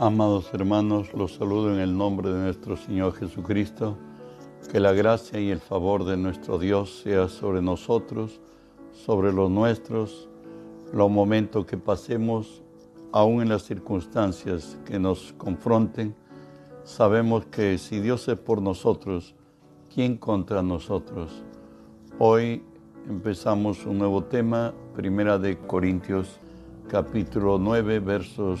Amados hermanos, los saludo en el nombre de nuestro Señor Jesucristo. Que la gracia y el favor de nuestro Dios sea sobre nosotros, sobre los nuestros, los momentos que pasemos, aún en las circunstancias que nos confronten. Sabemos que si Dios es por nosotros, ¿quién contra nosotros? Hoy empezamos un nuevo tema, Primera de Corintios, capítulo 9, versos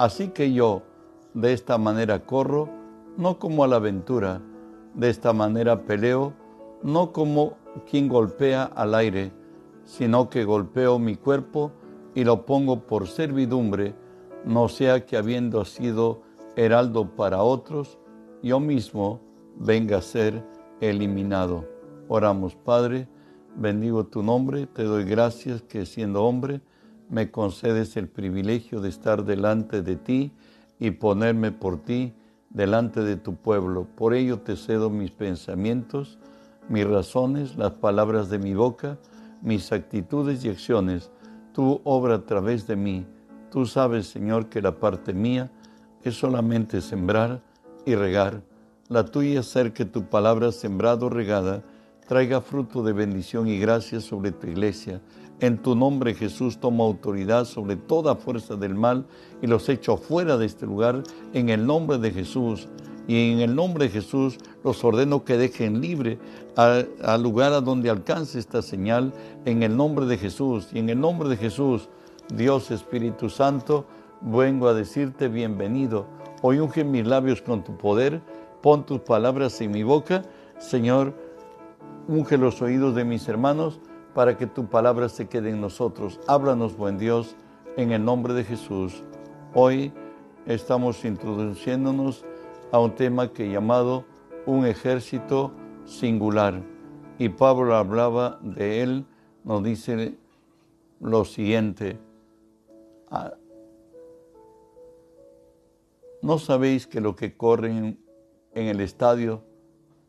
Así que yo de esta manera corro, no como a la aventura, de esta manera peleo, no como quien golpea al aire, sino que golpeo mi cuerpo y lo pongo por servidumbre, no sea que habiendo sido heraldo para otros, yo mismo venga a ser eliminado. Oramos, Padre, bendigo tu nombre, te doy gracias que siendo hombre, me concedes el privilegio de estar delante de ti y ponerme por ti delante de tu pueblo. Por ello te cedo mis pensamientos, mis razones, las palabras de mi boca, mis actitudes y acciones. Tú obra a través de mí. Tú sabes, Señor, que la parte mía es solamente sembrar y regar. La tuya es hacer que tu palabra sembrado regada traiga fruto de bendición y gracia sobre tu iglesia en tu nombre, Jesús, toma autoridad sobre toda fuerza del mal y los echo fuera de este lugar en el nombre de Jesús. Y en el nombre de Jesús los ordeno que dejen libre al lugar a donde alcance esta señal en el nombre de Jesús. Y en el nombre de Jesús, Dios Espíritu Santo, vengo a decirte bienvenido. Hoy unge mis labios con tu poder, pon tus palabras en mi boca. Señor, unge los oídos de mis hermanos para que tu palabra se quede en nosotros. Háblanos, buen Dios, en el nombre de Jesús. Hoy estamos introduciéndonos a un tema que llamado un ejército singular. Y Pablo hablaba de él, nos dice lo siguiente. Ah, ¿No sabéis que lo que corren en el estadio,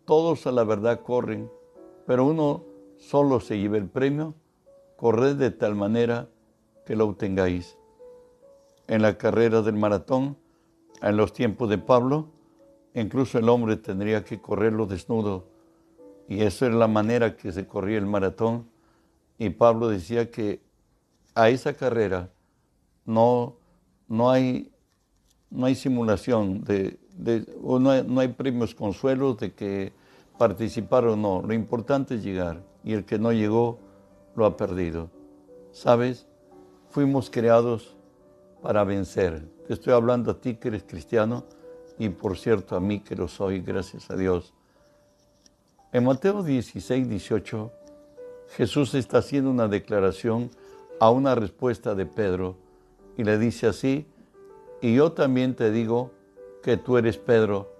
todos a la verdad corren, pero uno solo se lleve el premio, corred de tal manera que lo obtengáis. En la carrera del maratón, en los tiempos de Pablo, incluso el hombre tendría que correrlo desnudo. Y esa es la manera que se corría el maratón. Y Pablo decía que a esa carrera no, no, hay, no hay simulación, de, no, hay, no hay premios consuelos de que participar o no. Lo importante es llegar y el que no llegó lo ha perdido. ¿Sabes? Fuimos creados para vencer. Te estoy hablando a ti que eres cristiano y por cierto a mí que lo soy, gracias a Dios. En Mateo 16, 18, Jesús está haciendo una declaración a una respuesta de Pedro y le dice así, y yo también te digo que tú eres Pedro,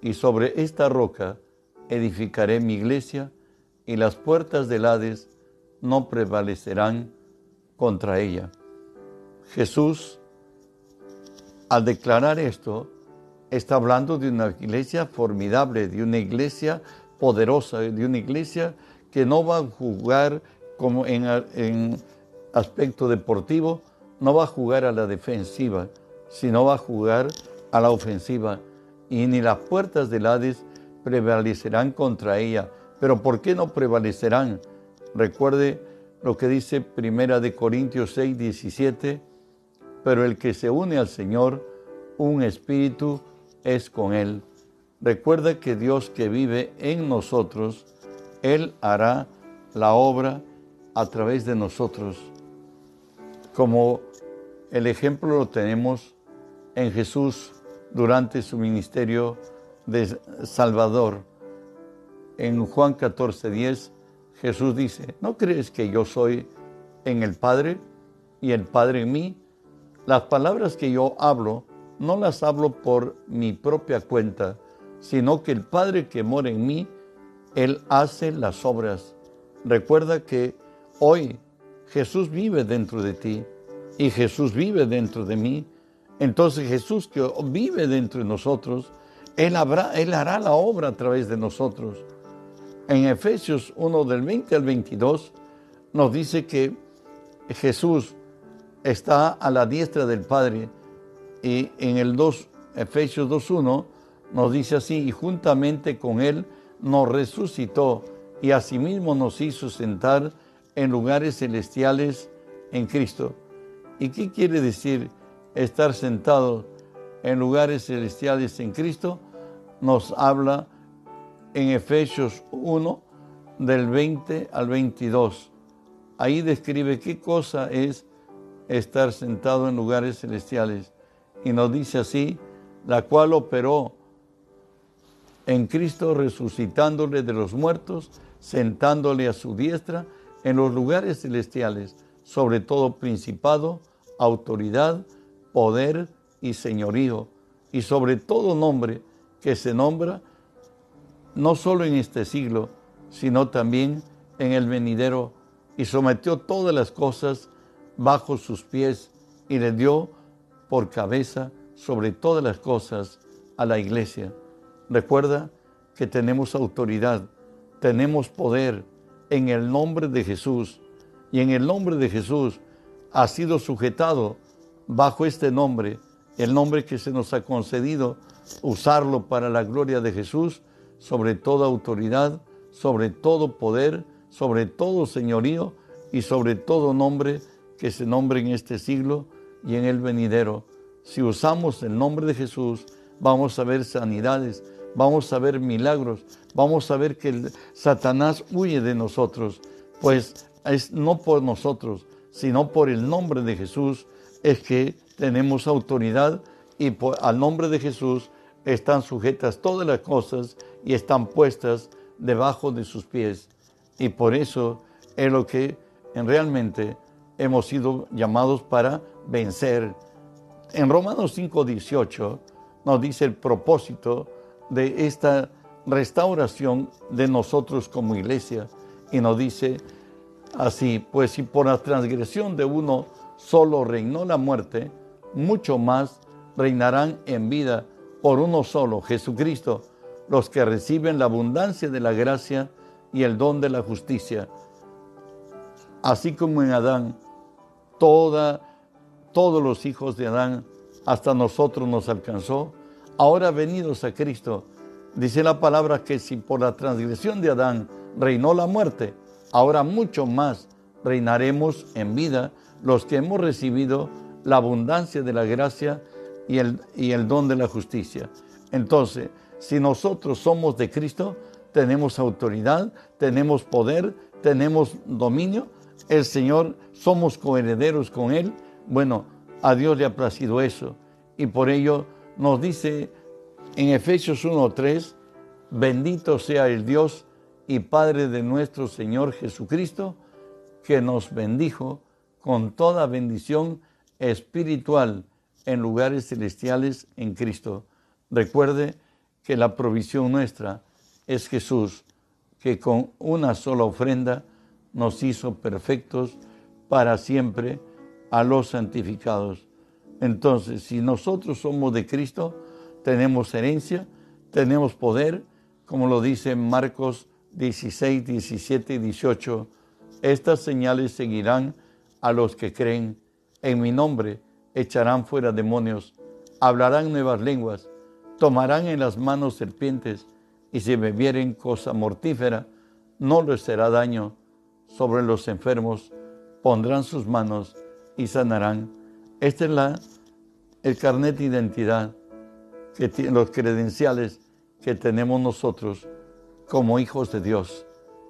y sobre esta roca edificaré mi iglesia y las puertas del Hades no prevalecerán contra ella. Jesús, al declarar esto, está hablando de una iglesia formidable, de una iglesia poderosa, de una iglesia que no va a jugar como en, en aspecto deportivo, no va a jugar a la defensiva, sino va a jugar a la ofensiva. Y ni las puertas del Hades prevalecerán contra ella pero ¿por qué no prevalecerán? Recuerde lo que dice Primera de Corintios 6, 17, pero el que se une al Señor, un espíritu es con él. Recuerda que Dios que vive en nosotros, Él hará la obra a través de nosotros. Como el ejemplo lo tenemos en Jesús durante su ministerio de Salvador. En Juan 14, 10, Jesús dice, ¿no crees que yo soy en el Padre y el Padre en mí? Las palabras que yo hablo no las hablo por mi propia cuenta, sino que el Padre que mora en mí, Él hace las obras. Recuerda que hoy Jesús vive dentro de ti y Jesús vive dentro de mí. Entonces Jesús que vive dentro de nosotros, Él, hará la obra a través de nosotros. En Efesios 1 del 20 al 22 nos dice que Jesús está a la diestra del Padre y en el 2, Efesios 2.1 nos dice así, y juntamente con Él nos resucitó y asimismo nos hizo sentar en lugares celestiales en Cristo. ¿Y qué quiere decir estar sentado en lugares celestiales en Cristo? Nos habla en Efesios 1 del 20 al 22. Ahí describe qué cosa es estar sentado en lugares celestiales. Y nos dice así, la cual operó en Cristo resucitándole de los muertos, sentándole a su diestra en los lugares celestiales, sobre todo principado, autoridad, poder y señorío, y sobre todo nombre que se nombra no solo en este siglo, sino también en el venidero, y sometió todas las cosas bajo sus pies y le dio por cabeza sobre todas las cosas a la iglesia. Recuerda que tenemos autoridad, tenemos poder en el nombre de Jesús y en el nombre de Jesús ha sido sujetado bajo este nombre, el nombre que se nos ha concedido, usarlo para la gloria de Jesús, sobre toda autoridad, sobre todo poder, sobre todo señorío y sobre todo nombre que se nombre en este siglo y en el venidero. Si usamos el nombre de Jesús, vamos a ver sanidades, vamos a ver milagros, vamos a ver que Satanás huye de nosotros, pues es no por nosotros, sino por el nombre de Jesús es que tenemos autoridad y al nombre de Jesús están sujetas todas las cosas y están puestas debajo de sus pies. Y por eso es lo que realmente hemos sido llamados para vencer. En Romanos 5:18 nos dice el propósito de esta restauración de nosotros como iglesia y nos dice así, pues si por la transgresión de uno solo reinó la muerte, mucho más reinarán en vida por uno solo, Jesucristo, los que reciben la abundancia de la gracia y el don de la justicia. Así como en Adán toda, todos los hijos de Adán, hasta nosotros nos alcanzó. Ahora venidos a Cristo, dice la palabra que si por la transgresión de Adán reinó la muerte, ahora mucho más reinaremos en vida los que hemos recibido la abundancia de la gracia y el, y el don de la justicia. Entonces, si nosotros somos de Cristo, tenemos autoridad, tenemos poder, tenemos dominio, el Señor, somos coherederos con Él, bueno, a Dios le ha placido eso. Y por ello nos dice en Efesios 1.3, bendito sea el Dios y Padre de nuestro Señor Jesucristo, que nos bendijo con toda bendición espiritual en lugares celestiales en Cristo. Recuerde que la provisión nuestra es Jesús, que con una sola ofrenda nos hizo perfectos para siempre a los santificados. Entonces, si nosotros somos de Cristo, tenemos herencia, tenemos poder, como lo dice Marcos 16, 17 y 18. Estas señales seguirán a los que creen. En mi nombre echarán fuera demonios, hablarán nuevas lenguas, tomarán en las manos serpientes, y si bebieren cosa mortífera, no les será daño sobre los enfermos, pondrán sus manos y sanarán. Este es la, el carnet de identidad, que los credenciales que tenemos nosotros como hijos de Dios.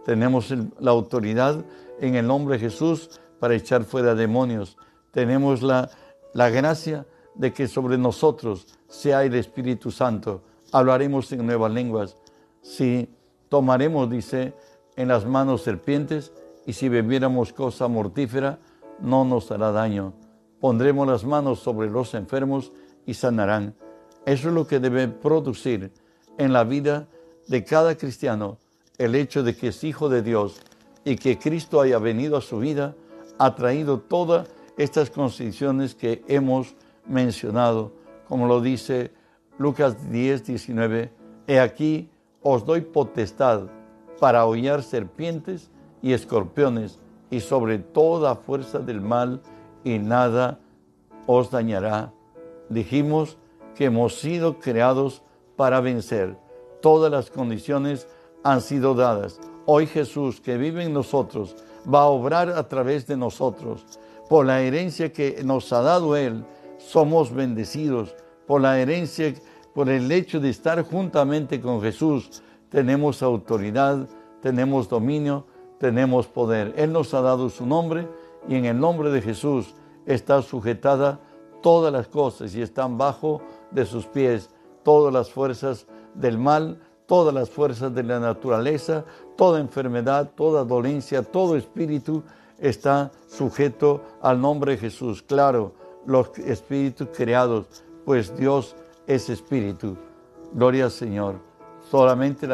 Tenemos la autoridad en el nombre de Jesús para echar fuera demonios. Tenemos la, la gracia de que sobre nosotros sea el Espíritu Santo. Hablaremos en nuevas lenguas. Si tomaremos, dice, en las manos serpientes y si bebiéramos cosa mortífera, no nos hará daño. Pondremos las manos sobre los enfermos y sanarán. Eso es lo que debe producir en la vida de cada cristiano el hecho de que es hijo de Dios y que Cristo haya venido a su vida, ha traído todas estas condiciones que hemos mencionado, como lo dice Lucas 10, 19, he aquí os doy potestad para hollar serpientes y escorpiones y sobre toda fuerza del mal y nada os dañará. Dijimos que hemos sido creados para vencer. Todas las condiciones han sido dadas. Hoy Jesús que vive en nosotros va a obrar a través de nosotros. Por la herencia que nos ha dado Él, somos bendecidos. Por la herencia, por el hecho de estar juntamente con Jesús, tenemos autoridad, tenemos dominio, tenemos poder. Él nos ha dado su nombre y en el nombre de Jesús está sujetada todas las cosas y están bajo de sus pies todas las fuerzas del mal, todas las fuerzas de la naturaleza, toda enfermedad, toda dolencia, todo espíritu está sujeto al nombre de Jesús. Claro, los espíritus creados, pues Dios es espíritu. Gloria al Señor. Solamente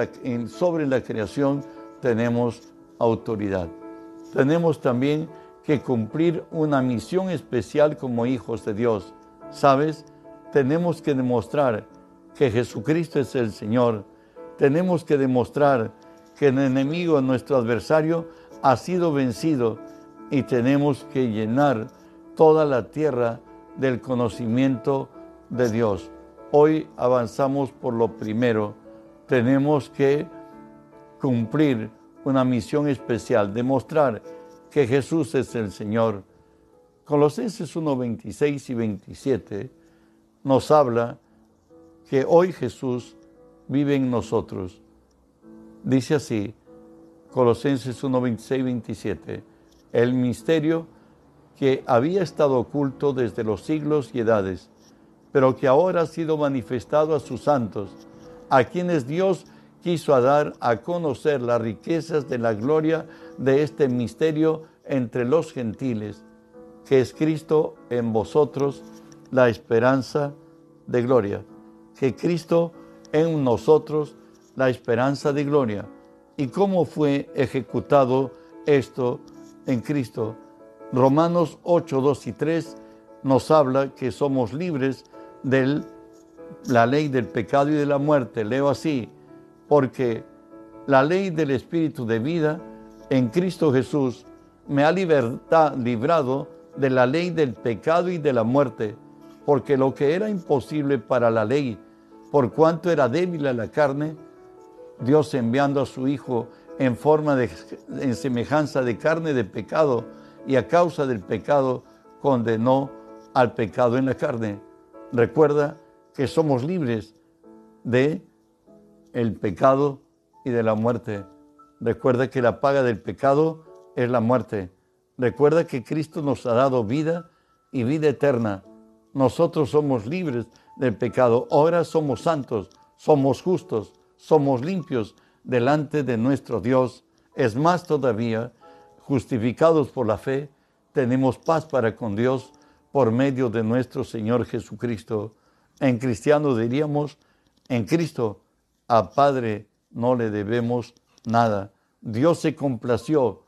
sobre la creación tenemos autoridad. Tenemos también que cumplir una misión especial como hijos de Dios. ¿Sabes? Tenemos que demostrar que Jesucristo es el Señor. Tenemos que demostrar que el enemigo, nuestro adversario, ha sido vencido y tenemos que llenar toda la tierra del conocimiento de Dios. Hoy avanzamos por lo primero. Tenemos que cumplir una misión especial, demostrar que Jesús es el Señor. Colosenses 1, 26 y 27 nos habla que hoy Jesús vive en nosotros. Dice así, Colosenses 1, 26 y 27, el misterio que había estado oculto desde los siglos y edades, pero que ahora ha sido manifestado a sus santos, a quienes Dios quiso dar a conocer las riquezas de la gloria de este misterio entre los gentiles, que es Cristo en vosotros, la esperanza de gloria. Que Cristo en nosotros, la esperanza de gloria. ¿Y cómo fue ejecutado esto en Cristo? Romanos 8, 2 y 3 nos habla que somos libres de la ley del pecado y de la muerte. Leo así, porque la ley del Espíritu de vida en Cristo Jesús me ha librado de la ley del pecado y de la muerte, porque lo que era imposible para la ley, por cuanto era débil a la carne, Dios enviando a su Hijo en forma de en semejanza de carne de pecado y a causa del pecado condenó al pecado en la carne. Recuerda que somos libres de el pecado y de la muerte. Recuerda que la paga del pecado es la muerte. Recuerda que Cristo nos ha dado vida y vida eterna. Nosotros somos libres del pecado. Ahora somos santos, somos justos, somos limpios delante de nuestro Dios. Es más todavía, justificados por la fe, tenemos paz para con Dios por medio de nuestro Señor Jesucristo. En cristiano diríamos, en Cristo a Padre no le debemos nada. Dios se complació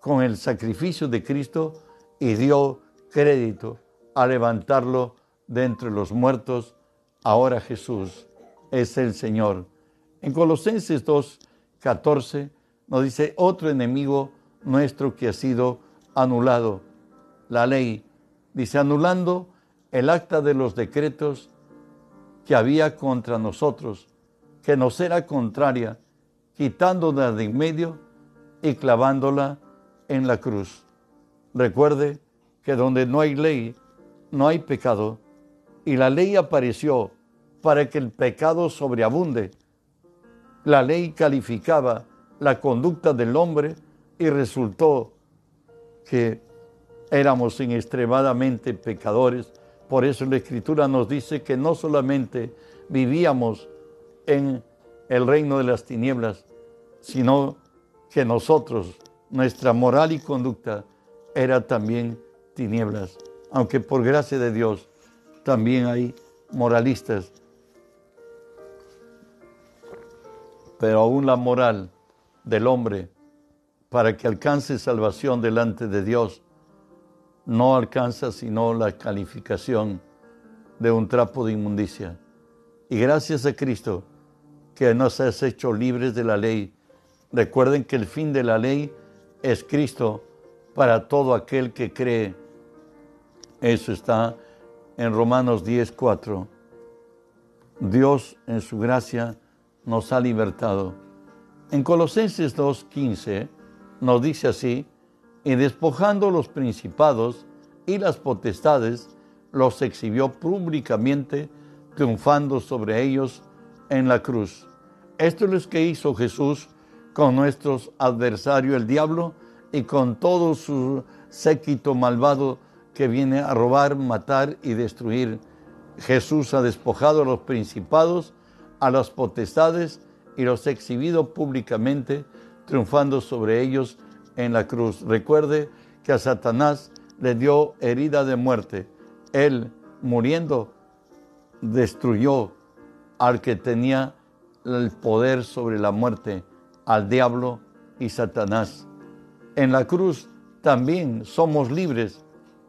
con el sacrificio de Cristo y dio crédito a levantarlo de entre los muertos. Ahora Jesús es el Señor. En Colosenses 2, 14 nos dice otro enemigo nuestro que ha sido anulado, la ley. Dice, anulando el acta de los decretos que había contra nosotros que nos era contraria, quitándola de en medio y clavándola en la cruz. Recuerde que donde no hay ley, no hay pecado, y la ley apareció para que el pecado sobreabunde. La ley calificaba la conducta del hombre y resultó que éramos extremadamente pecadores. Por eso la Escritura nos dice que no solamente vivíamos en el reino de las tinieblas, sino que nosotros, nuestra moral y conducta era también tinieblas. Aunque por gracia de Dios también hay moralistas. Pero aún la moral del hombre para que alcance salvación delante de Dios no alcanza sino la calificación de un trapo de inmundicia. Y gracias a Cristo que nos has hecho libres de la ley. Recuerden que el fin de la ley es Cristo para todo aquel que cree. Eso está en Romanos 10, 4. Dios en su gracia nos ha libertado. En Colosenses 2, 15 nos dice así, y despojando los principados y las potestades, los exhibió públicamente, triunfando sobre ellos en la cruz. Esto es lo que hizo Jesús con nuestros adversarios, el diablo, y con todo su séquito malvado que viene a robar, matar y destruir. Jesús ha despojado a los principados, a las potestades y los ha exhibido públicamente, triunfando sobre ellos en la cruz. Recuerde que a Satanás le dio herida de muerte. Él, muriendo, destruyó al que tenía el poder sobre la muerte, al diablo y Satanás. En la cruz también somos libres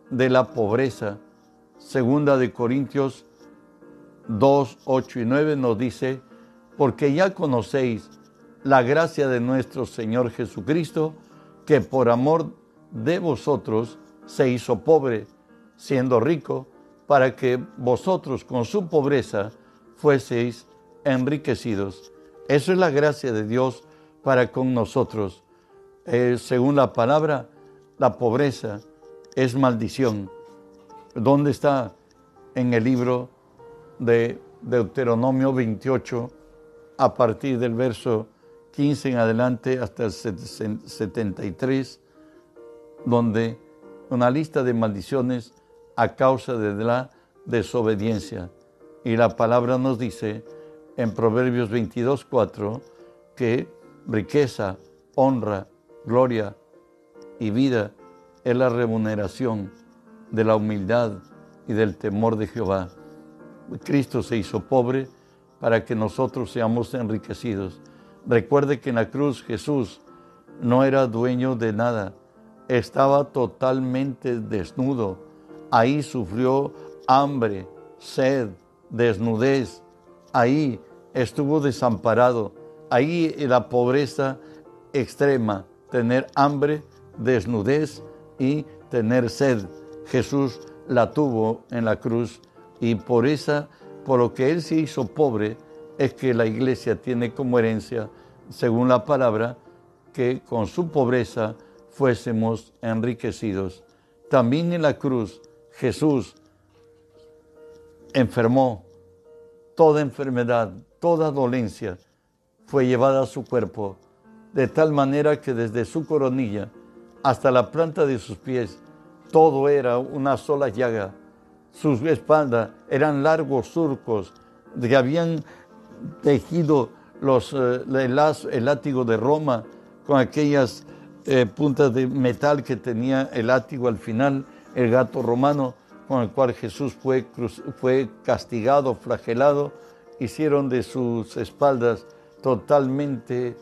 de la pobreza. Segunda de Corintios 2, 8 y 9 nos dice, porque ya conocéis la gracia de nuestro Señor Jesucristo, que por amor de vosotros se hizo pobre, siendo rico, para que vosotros con su pobreza fueseis enriquecidos. Eso es la gracia de Dios para con nosotros. Eh, según la palabra, la pobreza es maldición. ¿Dónde está? En el libro de Deuteronomio 28, a partir del verso 15 en adelante hasta el 73, donde una lista de maldiciones a causa de la desobediencia. Y la palabra nos dice en Proverbios 22, 4, que riqueza, honra, gloria y vida es la remuneración de la humildad y del temor de Jehová. Cristo se hizo pobre para que nosotros seamos enriquecidos. Recuerde que en la cruz Jesús no era dueño de nada, estaba totalmente desnudo. Ahí sufrió hambre, sed, desnudez. Ahí estuvo desamparado. Ahí la pobreza extrema, tener hambre, desnudez y tener sed. Jesús la tuvo en la cruz y por esa, por lo que Él se hizo pobre, es que la iglesia tiene como herencia, según la palabra, que con su pobreza fuésemos enriquecidos. También en la cruz Jesús enfermó toda enfermedad, toda dolencia, fue llevada a su cuerpo, de tal manera que desde su coronilla hasta la planta de sus pies, todo era una sola llaga. Sus espaldas eran largos surcos que habían tejido los, eh, el, látigo de Roma con aquellas eh, puntas de metal que tenía el látigo al final, el gato romano con el cual Jesús fue, fue castigado, flagelado, hicieron de sus espaldas totalmente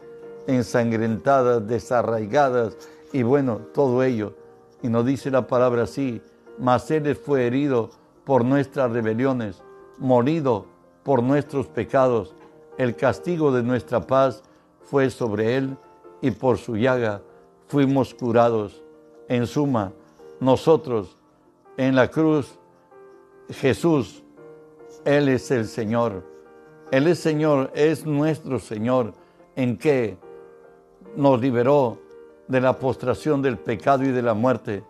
ensangrentadas, desarraigadas, y bueno, todo ello. Y nos dice la palabra así, mas Él fue herido por nuestras rebeliones, morido por nuestros pecados. El castigo de nuestra paz fue sobre Él y por su llaga fuimos curados. En suma, nosotros en la cruz, Jesús, Él es el Señor. Él es Señor, es nuestro Señor, en que nos liberó de la postración del pecado y de la muerte,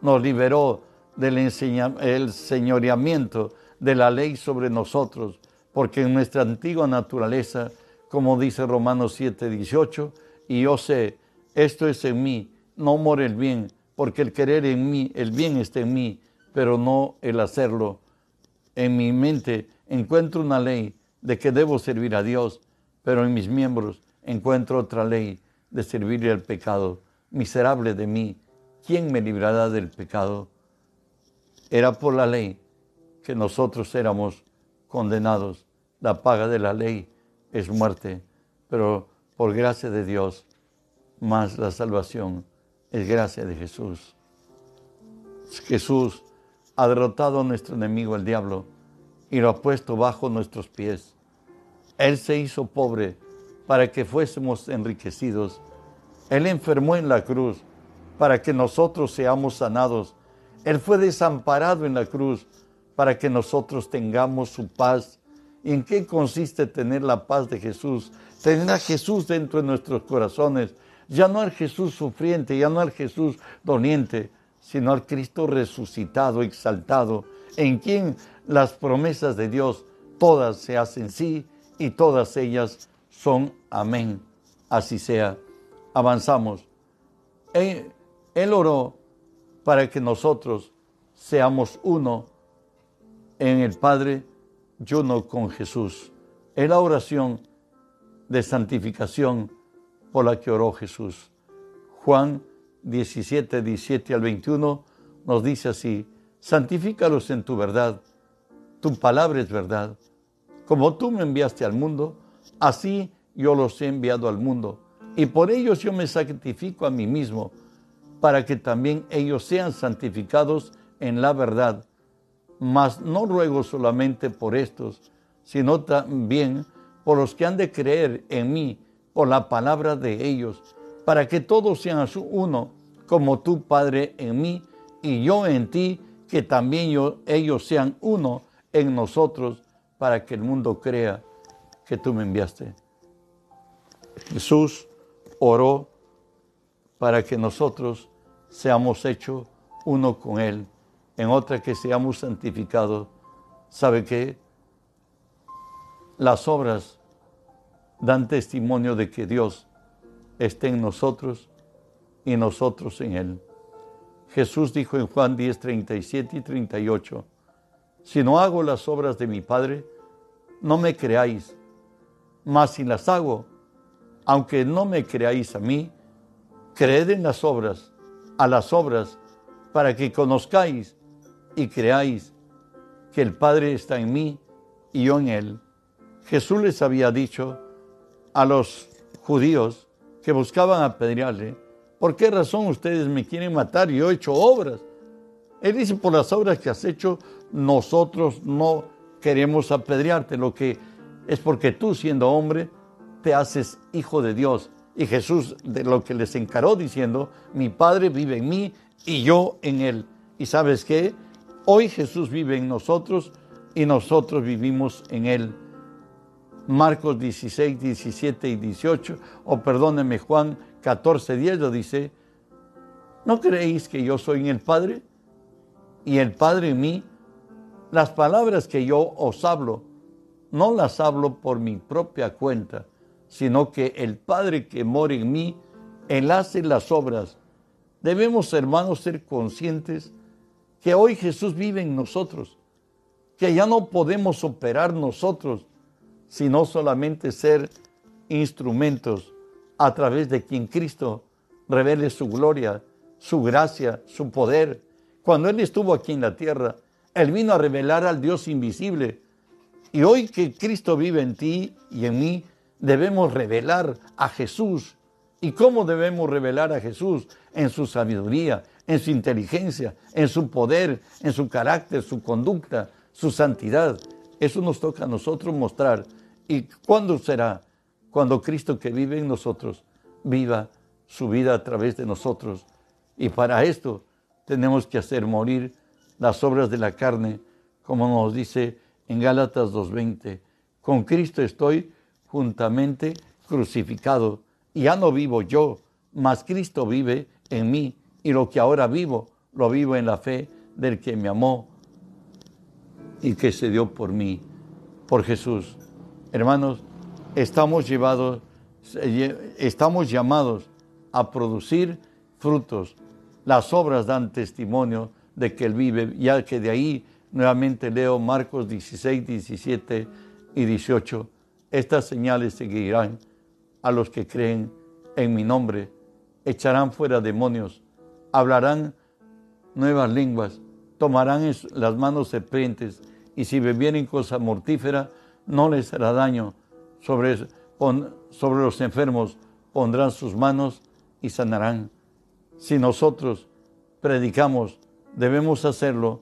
nos liberó del el señoreamiento de la ley sobre nosotros, porque en nuestra antigua naturaleza, como dice Romanos 7, 18, y yo sé, esto es en mí, no more el bien, porque el querer en mí, el bien está en mí, pero no el hacerlo. En mi mente encuentro una ley de que debo servir a Dios, pero en mis miembros encuentro otra ley de servirle al pecado miserable de mí, ¿quién me librará del pecado? Era por la ley que nosotros éramos condenados. La paga de la ley es muerte, pero por gracia de Dios, más la salvación es gracia de Jesús. Jesús ha derrotado a nuestro enemigo el diablo y lo ha puesto bajo nuestros pies. Él se hizo pobre para que fuésemos enriquecidos. Él enfermó en la cruz para que nosotros seamos sanados. Él fue desamparado en la cruz para que nosotros tengamos su paz. ¿Y en qué consiste tener la paz de Jesús? Tener a Jesús dentro de nuestros corazones. Ya no al Jesús sufriente, ya no al Jesús doliente, sino al Cristo resucitado, exaltado, en quien las promesas de Dios todas se hacen sí y todas ellas son amén. Así sea. Avanzamos. Él, él oró para que nosotros seamos uno en el Padre y uno con Jesús. Es la oración de santificación por la que oró Jesús. Juan 17, 17 al 21 nos dice así, santifícalos en tu verdad, tu palabra es verdad. Como tú me enviaste al mundo, así yo los he enviado al mundo. Y por ellos yo me santifico a mí mismo, para que también ellos sean santificados en la verdad. Mas no ruego solamente por estos, sino también por los que han de creer en mí, por la palabra de ellos, para que todos sean uno, como tú, Padre, en mí y yo en ti, que también yo, ellos sean uno en nosotros, para que el mundo crea que tú me enviaste. Jesús oró para que nosotros seamos hechos uno con Él, en otra que seamos santificados. ¿Sabe qué? Las obras dan testimonio de que Dios esté en nosotros y nosotros en Él. Jesús dijo en Juan 10, 37 y 38, si no hago las obras de mi Padre, no me creáis, mas si las hago, aunque no me creáis a mí, creed en las obras, a las obras, para que conozcáis y creáis que el Padre está en mí y yo en Él. Jesús les había dicho a los judíos que buscaban apedrearle, ¿por qué razón ustedes me quieren matar? Yo he hecho obras. Él dice, por las obras que has hecho, nosotros no queremos apedrearte, lo que es porque tú siendo hombre te haces hijo de Dios. Y Jesús de lo que les encaró diciendo, mi Padre vive en mí y yo en él. Y sabes qué? Hoy Jesús vive en nosotros y nosotros vivimos en él. Marcos 16, 17 y 18, o perdóneme Juan 14, 10 lo dice, ¿no creéis que yo soy en el Padre y el Padre en mí? Las palabras que yo os hablo, no las hablo por mi propia cuenta, sino que el Padre que mora en mí, Él hace las obras. Debemos, hermanos, ser conscientes que hoy Jesús vive en nosotros, que ya no podemos operar nosotros, sino solamente ser instrumentos a través de quien Cristo revele su gloria, su gracia, su poder. Cuando Él estuvo aquí en la tierra, él vino a revelar al Dios invisible. Y hoy que Cristo vive en ti y en mí, debemos revelar a Jesús. ¿Y cómo debemos revelar a Jesús? En su sabiduría, en su inteligencia, en su poder, en su carácter, su conducta, su santidad. Eso nos toca a nosotros mostrar. ¿Y cuándo será? Cuando Cristo que vive en nosotros viva su vida a través de nosotros. Y para esto tenemos que hacer morir las obras de la carne, como nos dice en Gálatas 2.20. Con Cristo estoy juntamente crucificado. Y ya no vivo yo, mas Cristo vive en mí. Y lo que ahora vivo, lo vivo en la fe del que me amó y que se dio por mí, por Jesús. Hermanos, estamos llevados, estamos llamados a producir frutos. Las obras dan testimonio de que Él vive, ya que de ahí nuevamente leo Marcos 16, 17 y 18. Estas señales seguirán a los que creen en mi nombre, echarán fuera demonios, hablarán nuevas lenguas, tomarán las manos serpientes, y si bebieren cosa mortífera, no les hará daño. Sobre, sobre los enfermos pondrán sus manos y sanarán. Si nosotros predicamos, debemos hacerlo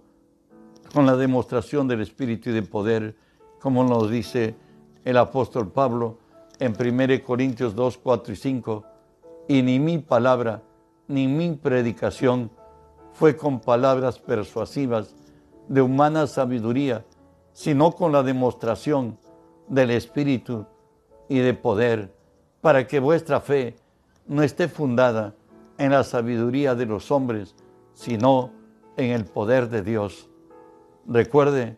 con la demostración del Espíritu y de poder, como nos dice el apóstol Pablo en 1 Corintios 2, 4 y 5. Y ni mi palabra, ni mi predicación fue con palabras persuasivas de humana sabiduría, sino con la demostración del Espíritu y de poder, para que vuestra fe no esté fundada en la sabiduría de los hombres, sino en el poder de Dios. Recuerde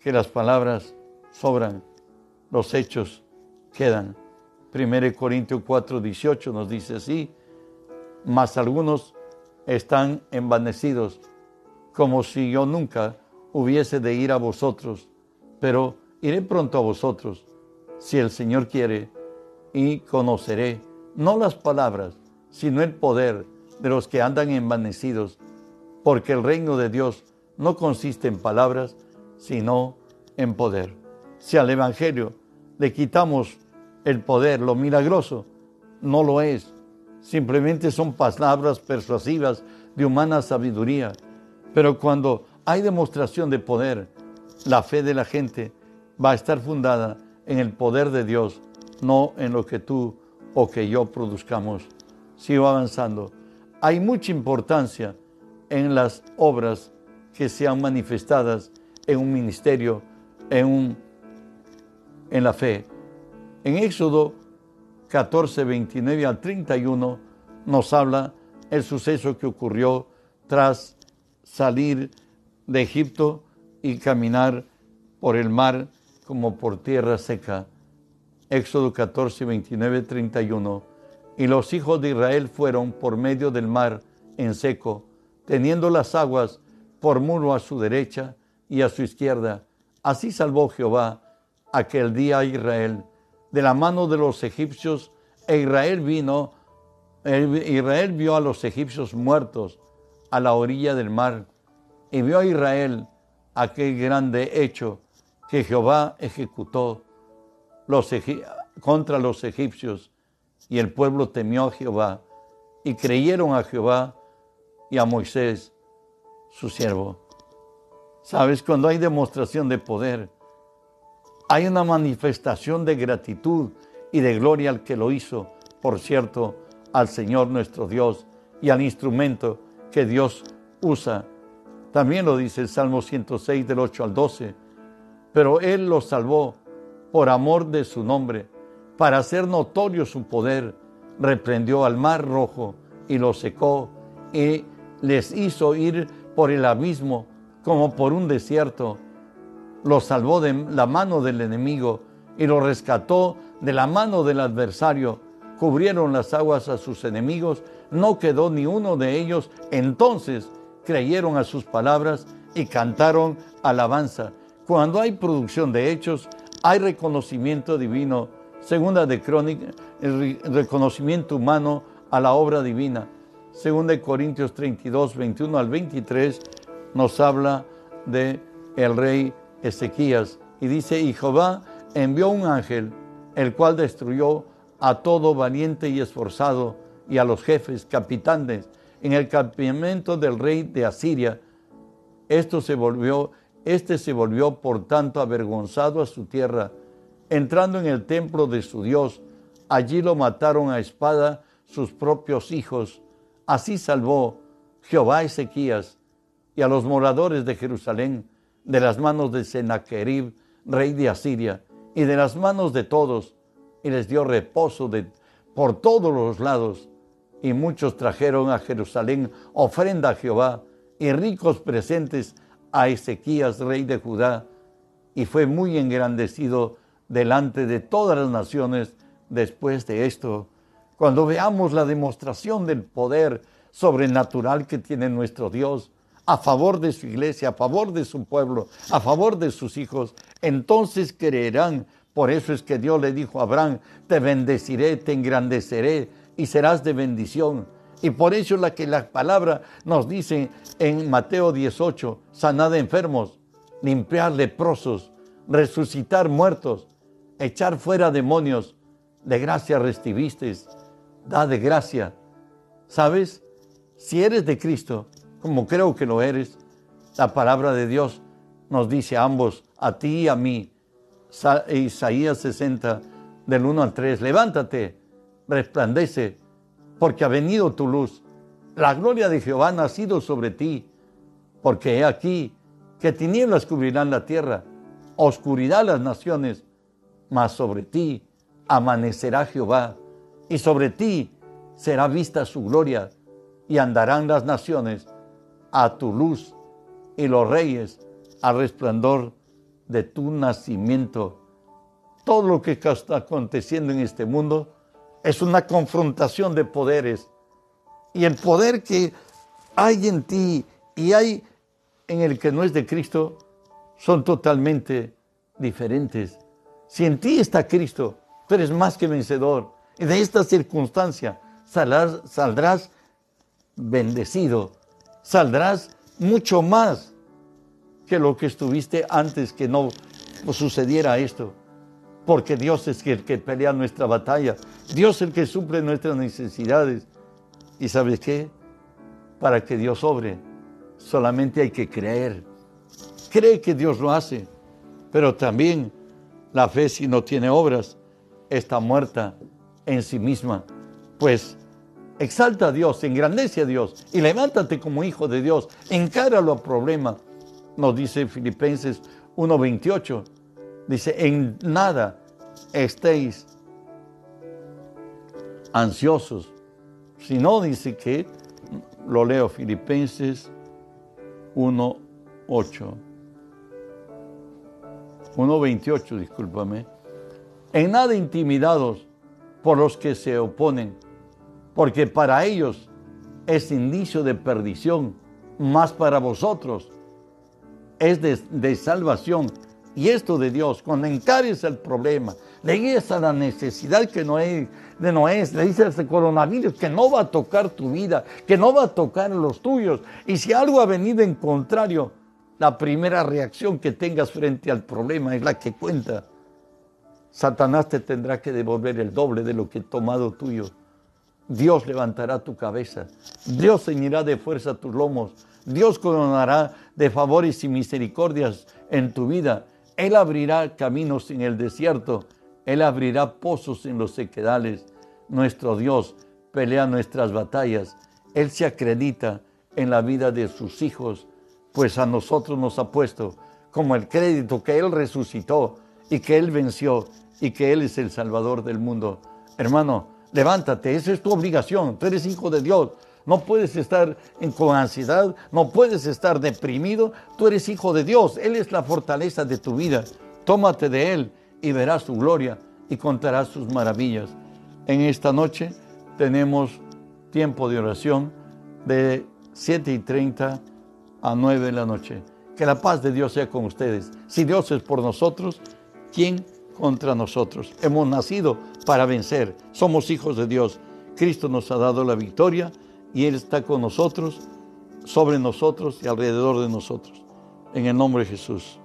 que las palabras sobran, los hechos quedan. 1 Corintios 4, 18 nos dice así, mas algunos están envanecidos, como si yo nunca hubiese de ir a vosotros, pero iré pronto a vosotros, si el Señor quiere, y conoceré no las palabras, sino el poder de los que andan envanecidos, porque el reino de Dios no consiste en palabras, sino en poder. Si al Evangelio le quitamos el poder, lo milagroso, no lo es. Simplemente son palabras persuasivas de humana sabiduría. Pero cuando hay demostración de poder, la fe de la gente va a estar fundada en el poder de Dios, no en lo que tú o que yo produzcamos. Sigo avanzando. Hay mucha importancia en las obras que sean manifestadas en un ministerio, en, un, en la fe. En Éxodo 14, 29 al 31 nos habla el suceso que ocurrió tras salir de Egipto y caminar por el mar como por tierra seca. Éxodo 14, 29, 31. Y los hijos de Israel fueron por medio del mar en seco, teniendo las aguas por muro a su derecha y a su izquierda. Así salvó Jehová aquel día a Israel de la mano de los egipcios, e Israel vino, Israel vio a los egipcios muertos a la orilla del mar, y vio a Israel aquel grande hecho que Jehová ejecutó contra los egipcios, y el pueblo temió a Jehová, y creyeron a Jehová y a Moisés, su siervo. Sabes, cuando hay demostración de poder, hay una manifestación de gratitud y de gloria al que lo hizo, por cierto, al Señor nuestro Dios y al instrumento que Dios usa. También lo dice el Salmo 106 del 8 al 12. Pero Él los salvó por amor de su nombre, para hacer notorio su poder. Reprendió al mar rojo y lo secó y les hizo ir por el abismo como por un desierto. Lo salvó de la mano del enemigo y lo rescató de la mano del adversario. Cubrieron las aguas a sus enemigos, no quedó ni uno de ellos. Entonces creyeron a sus palabras y cantaron alabanza. Cuando hay producción de hechos, hay reconocimiento divino. Segunda de Crónica, el reconocimiento humano a la obra divina. Segunda de Corintios 32, 21 al 23 nos habla de el rey Ezequías y dice, y Jehová envió un ángel, el cual destruyó a todo valiente y esforzado y a los jefes, capitanes, en el campamento del rey de Asiria. Se volvió, este se volvió por tanto avergonzado a su tierra, entrando en el templo de su Dios. Allí lo mataron a espada sus propios hijos. Así salvó Jehová a Ezequías y a los moradores de Jerusalén de las manos de Sennacherib, rey de Asiria, y de las manos de todos, y les dio reposo de, por todos los lados. Y muchos trajeron a Jerusalén ofrenda a Jehová y ricos presentes a Ezequías, rey de Judá, y fue muy engrandecido delante de todas las naciones después de esto. Cuando veamos la demostración del poder sobrenatural que tiene nuestro Dios, a favor de su iglesia, a favor de su pueblo, a favor de sus hijos, entonces creerán. Por eso es que Dios le dijo a Abraham, te bendeciré, te engrandeceré y serás de bendición. Y por eso es la que la palabra nos dice en Mateo 18, sanad enfermos, limpiar leprosos, resucitar muertos, echar fuera demonios. De gracia recibiste, da de gracia. ¿Sabes? Si eres de Cristo, como creo que lo eres, la palabra de Dios nos dice a ambos, a ti y a mí, Isaías 60, del 1 al 3, levántate, resplandece, porque ha venido tu luz. La gloria de Jehová ha nacido sobre ti, porque he aquí que tinieblas cubrirán la tierra, oscuridad las naciones, mas sobre ti amanecerá Jehová, y sobre ti será vista su gloria, y andarán las naciones a tu luz, y los reyes al resplandor de tu nacimiento. Todo lo que está aconteciendo en este mundo es una confrontación de poderes. Y el poder que hay en ti y hay en el que no es de Cristo son totalmente diferentes. Si en ti está Cristo, tú eres más que vencedor. Y de esta circunstancia saldrás, saldrás bendecido, saldrás mucho más que lo que estuviste antes que no sucediera esto. Porque Dios es el que pelea nuestra batalla. Dios es el que suple nuestras necesidades. ¿Y sabes qué? Para que Dios obre, solamente hay que creer. Cree que Dios lo hace. Pero también la fe si no tiene obras está muerta en sí misma. Pues exalta a Dios, engrandece a Dios y levántate como hijo de Dios. Encáralo a problema nos dice Filipenses 1:28. Dice, en nada estéis ansiosos, si no dice que, lo leo Filipenses 1:8. 1.28, discúlpame. En nada intimidados por los que se oponen, porque para ellos es indicio de perdición, más para vosotros es de, salvación. Y esto de Dios, cuando encares el problema, le guías a la necesidad que no es, de no le dices este coronavirus que no va a tocar tu vida, que no va a tocar los tuyos. Y si algo ha venido en contrario, la primera reacción que tengas frente al problema es la que cuenta. Satanás te tendrá que devolver el doble de lo que he tomado tuyo. Dios levantará tu cabeza. Dios ceñirá de fuerza tus lomos. Dios coronará de favores y misericordias en tu vida. Él abrirá caminos en el desierto. Él abrirá pozos en los sequedales. Nuestro Dios pelea nuestras batallas. Él se acredita en la vida de sus hijos, pues a nosotros nos ha puesto como el crédito que Él resucitó y que Él venció y que Él es el Salvador del mundo. Hermano, levántate, esa es tu obligación. Tú eres hijo de Dios no puedes estar con ansiedad, no puedes estar deprimido. Tú eres hijo de Dios, Él es la fortaleza de tu vida. Tómate de Él y verás su gloria y contarás sus maravillas. En esta noche tenemos tiempo de oración de 7 y 30 a 9 de la noche. Que la paz de Dios sea con ustedes. Si Dios es por nosotros, ¿quién contra nosotros? Hemos nacido para vencer. Somos hijos de Dios. Cristo nos ha dado la victoria y Él está con nosotros, sobre nosotros y alrededor de nosotros. En el nombre de Jesús.